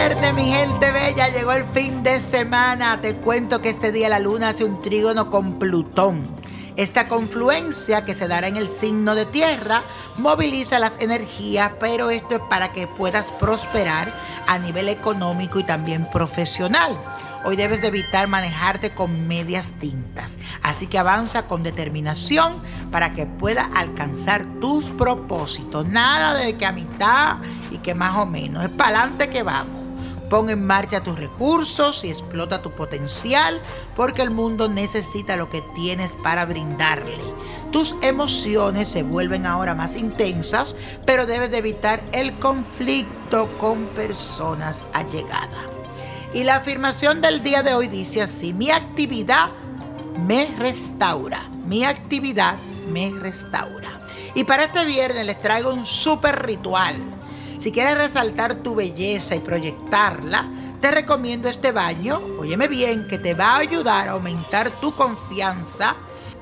gente bella, llegó el fin de semana. Te cuento que este día la luna hace un trígono con Plutón. Esta confluencia que se dará en el signo de tierra moviliza las energías, pero esto es para que puedas prosperar a nivel económico y también profesional. Hoy debes de evitar manejarte con medias tintas, así que avanza con determinación para que puedas alcanzar tus propósitos. Nada de que a mitad y que más o menos, es para adelante que vamos. Pon en marcha tus recursos y explota tu potencial porque el mundo necesita lo que tienes para brindarle. Tus emociones se vuelven ahora más intensas, pero debes de evitar el conflicto con personas allegadas. Y la afirmación del día de hoy dice así, mi actividad me restaura, mi actividad me restaura. Y para este viernes les traigo un súper ritual si quieres resaltar tu belleza y proyectarla, te recomiendo este baño, óyeme bien, que te va a ayudar a aumentar tu confianza,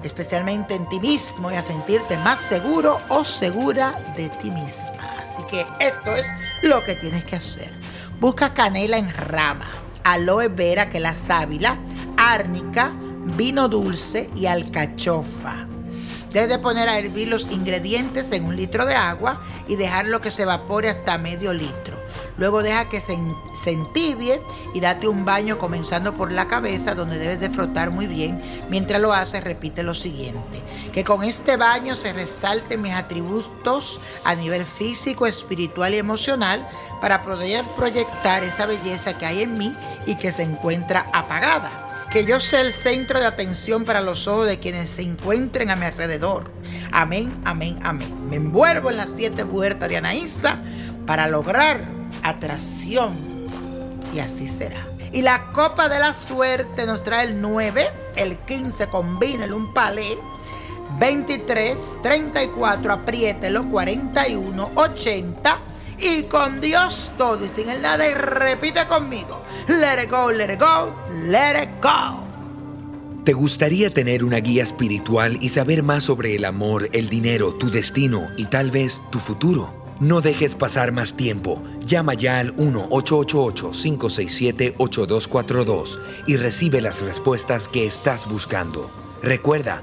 especialmente en ti mismo y a sentirte más seguro o segura de ti misma. Así que esto es lo que tienes que hacer. Busca canela en rama, aloe vera, que la sábila, árnica, vino dulce y alcachofa. Debes de poner a hervir los ingredientes en un litro de agua y dejarlo que se evapore hasta medio litro. Luego deja que se, se, entibie y date un baño comenzando por la cabeza donde debes de frotar muy bien. Mientras lo haces repite lo siguiente. Que con este baño se resalten mis atributos a nivel físico, espiritual y emocional para poder proyectar esa belleza que hay en mí y que se encuentra apagada que yo sea el centro de atención para los ojos de quienes se encuentren a mi alrededor. Amén, amén, amén. Me envuelvo en las siete puertas de Anaísa para lograr atracción y así será. Y la copa de la suerte nos trae el 9, el 15, combínelo, un palé. 23, 34, apriételo, 41, 80 y con Dios todo y sin el nada y repite conmigo. Let it go, let it go, let it go. ¿Te gustaría tener una guía espiritual y saber más sobre el amor, el dinero, tu destino y tal vez tu futuro? No dejes pasar más tiempo. Llama ya al 1-888-567-8242 y recibe las respuestas que estás buscando. Recuerda,